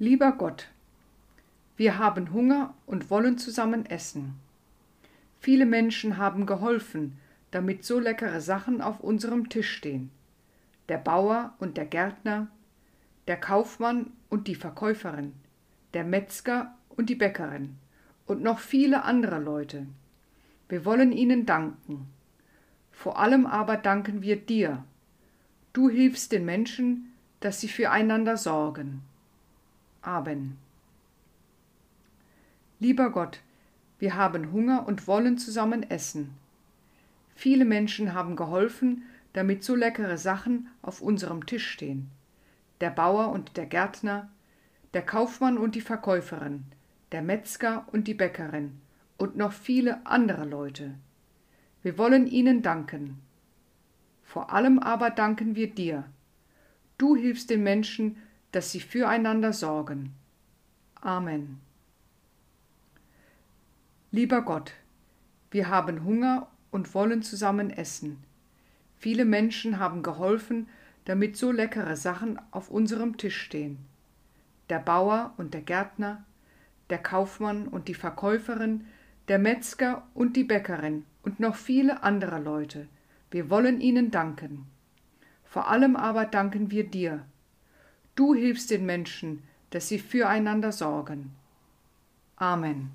Lieber Gott, wir haben Hunger und wollen zusammen essen. Viele Menschen haben geholfen, damit so leckere Sachen auf unserem Tisch stehen. Der Bauer und der Gärtner, der Kaufmann und die Verkäuferin, der Metzger und die Bäckerin und noch viele andere Leute. Wir wollen ihnen danken. Vor allem aber danken wir dir. Du hilfst den Menschen, dass sie füreinander sorgen. Amen. Lieber Gott, wir haben Hunger und wollen zusammen essen. Viele Menschen haben geholfen, damit so leckere Sachen auf unserem Tisch stehen. Der Bauer und der Gärtner, der Kaufmann und die Verkäuferin, der Metzger und die Bäckerin und noch viele andere Leute. Wir wollen ihnen danken. Vor allem aber danken wir dir. Du hilfst den Menschen, dass sie füreinander sorgen. Amen. Lieber Gott, wir haben Hunger und wollen zusammen essen. Viele Menschen haben geholfen, damit so leckere Sachen auf unserem Tisch stehen. Der Bauer und der Gärtner, der Kaufmann und die Verkäuferin, der Metzger und die Bäckerin und noch viele andere Leute. Wir wollen ihnen danken. Vor allem aber danken wir dir. Du hilfst den Menschen, dass sie füreinander sorgen. Amen.